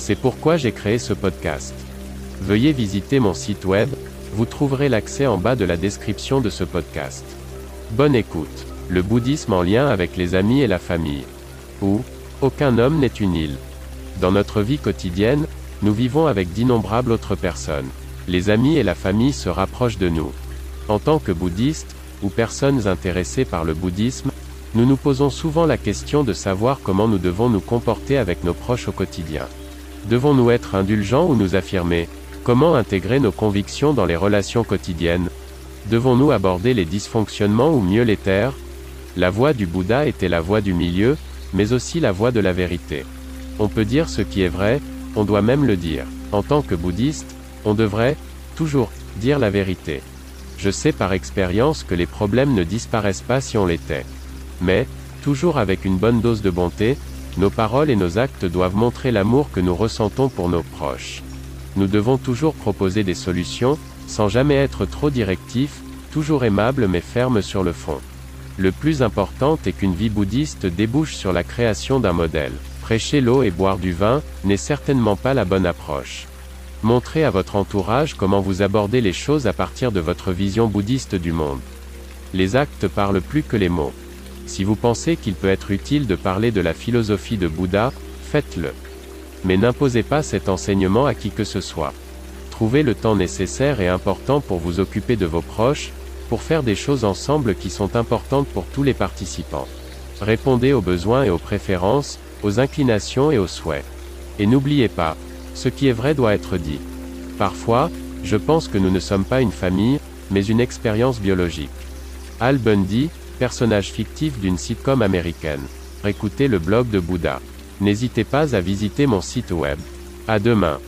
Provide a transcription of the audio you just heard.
C'est pourquoi j'ai créé ce podcast. Veuillez visiter mon site web, vous trouverez l'accès en bas de la description de ce podcast. Bonne écoute. Le bouddhisme en lien avec les amis et la famille. Où aucun homme n'est une île. Dans notre vie quotidienne, nous vivons avec d'innombrables autres personnes. Les amis et la famille se rapprochent de nous. En tant que bouddhistes, ou personnes intéressées par le bouddhisme, nous nous posons souvent la question de savoir comment nous devons nous comporter avec nos proches au quotidien. Devons-nous être indulgents ou nous affirmer? Comment intégrer nos convictions dans les relations quotidiennes? Devons-nous aborder les dysfonctionnements ou mieux les taire? La voie du Bouddha était la voie du milieu, mais aussi la voie de la vérité. On peut dire ce qui est vrai, on doit même le dire. En tant que bouddhiste, on devrait, toujours, dire la vérité. Je sais par expérience que les problèmes ne disparaissent pas si on les tait. Mais, toujours avec une bonne dose de bonté, nos paroles et nos actes doivent montrer l'amour que nous ressentons pour nos proches. Nous devons toujours proposer des solutions, sans jamais être trop directifs, toujours aimables mais fermes sur le fond. Le plus important est qu'une vie bouddhiste débouche sur la création d'un modèle. Prêcher l'eau et boire du vin, n'est certainement pas la bonne approche. Montrez à votre entourage comment vous abordez les choses à partir de votre vision bouddhiste du monde. Les actes parlent plus que les mots. Si vous pensez qu'il peut être utile de parler de la philosophie de Bouddha, faites-le. Mais n'imposez pas cet enseignement à qui que ce soit. Trouvez le temps nécessaire et important pour vous occuper de vos proches, pour faire des choses ensemble qui sont importantes pour tous les participants. Répondez aux besoins et aux préférences, aux inclinations et aux souhaits. Et n'oubliez pas, ce qui est vrai doit être dit. Parfois, je pense que nous ne sommes pas une famille, mais une expérience biologique. Al Bundy, personnage fictif d'une sitcom américaine. Écoutez le blog de Bouddha. N'hésitez pas à visiter mon site web. À demain.